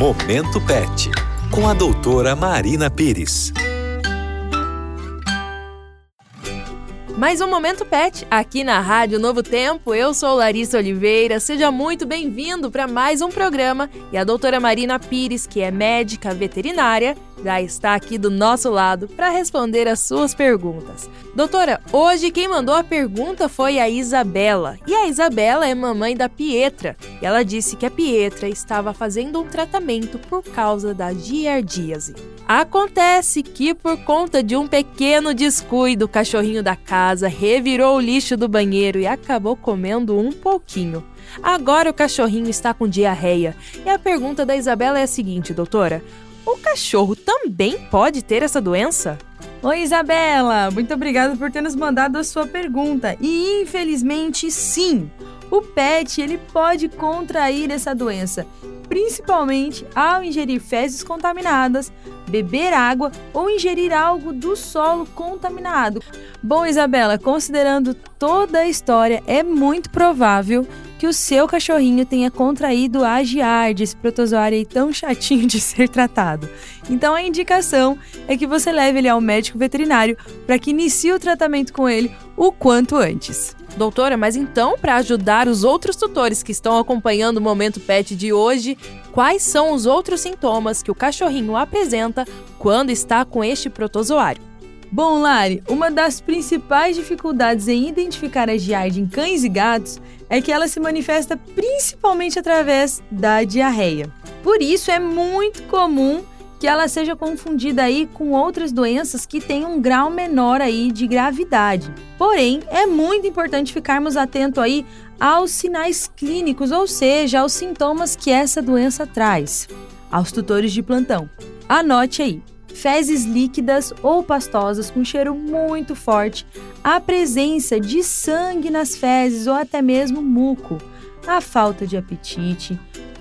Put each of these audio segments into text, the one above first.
Momento Pet, com a doutora Marina Pires. Mais um Momento Pet aqui na Rádio Novo Tempo. Eu sou Larissa Oliveira. Seja muito bem-vindo para mais um programa. E a doutora Marina Pires, que é médica veterinária, já está aqui do nosso lado para responder as suas perguntas. Doutora, hoje quem mandou a pergunta foi a Isabela. E a Isabela é mamãe da Pietra. E ela disse que a Pietra estava fazendo um tratamento por causa da giardíase. Acontece que, por conta de um pequeno descuido, o cachorrinho da casa revirou o lixo do banheiro e acabou comendo um pouquinho. Agora o cachorrinho está com diarreia. E a pergunta da Isabela é a seguinte, doutora: o cachorro também pode ter essa doença? Oi, Isabela! Muito obrigada por ter nos mandado a sua pergunta. E infelizmente, sim, o pet ele pode contrair essa doença principalmente ao ingerir fezes contaminadas, beber água ou ingerir algo do solo contaminado. Bom, Isabela, considerando toda a história, é muito provável que o seu cachorrinho tenha contraído a Giardia, esse protozoário tão chatinho de ser tratado. Então a indicação é que você leve ele ao médico veterinário para que inicie o tratamento com ele o quanto antes. Doutora, mas então, para ajudar os outros tutores que estão acompanhando o Momento Pet de hoje, quais são os outros sintomas que o cachorrinho apresenta quando está com este protozoário? Bom, Lari, uma das principais dificuldades em identificar a giardia em cães e gatos é que ela se manifesta principalmente através da diarreia. Por isso é muito comum que ela seja confundida aí com outras doenças que têm um grau menor aí de gravidade. Porém, é muito importante ficarmos atentos aí aos sinais clínicos, ou seja, aos sintomas que essa doença traz. Aos tutores de plantão, anote aí: fezes líquidas ou pastosas com cheiro muito forte, a presença de sangue nas fezes ou até mesmo muco, a falta de apetite,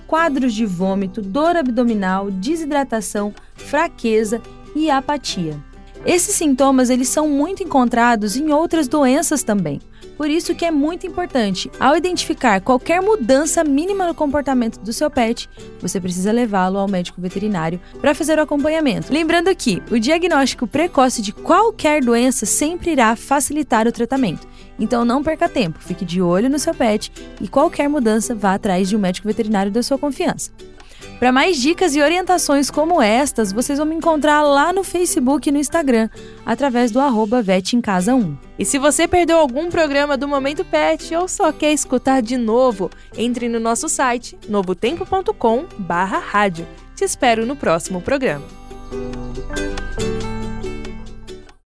quadros de vômito, dor abdominal, desidratação, fraqueza e apatia. Esses sintomas eles são muito encontrados em outras doenças também. Por isso que é muito importante, ao identificar qualquer mudança mínima no comportamento do seu pet, você precisa levá-lo ao médico veterinário para fazer o acompanhamento. Lembrando que o diagnóstico precoce de qualquer doença sempre irá facilitar o tratamento. Então não perca tempo, fique de olho no seu pet e qualquer mudança vá atrás de um médico veterinário da sua confiança. Para mais dicas e orientações como estas, vocês vão me encontrar lá no Facebook e no Instagram, através do arroba 1. E se você perdeu algum programa do Momento Pet ou só quer escutar de novo, entre no nosso site novotempo.com barra rádio. Te espero no próximo programa.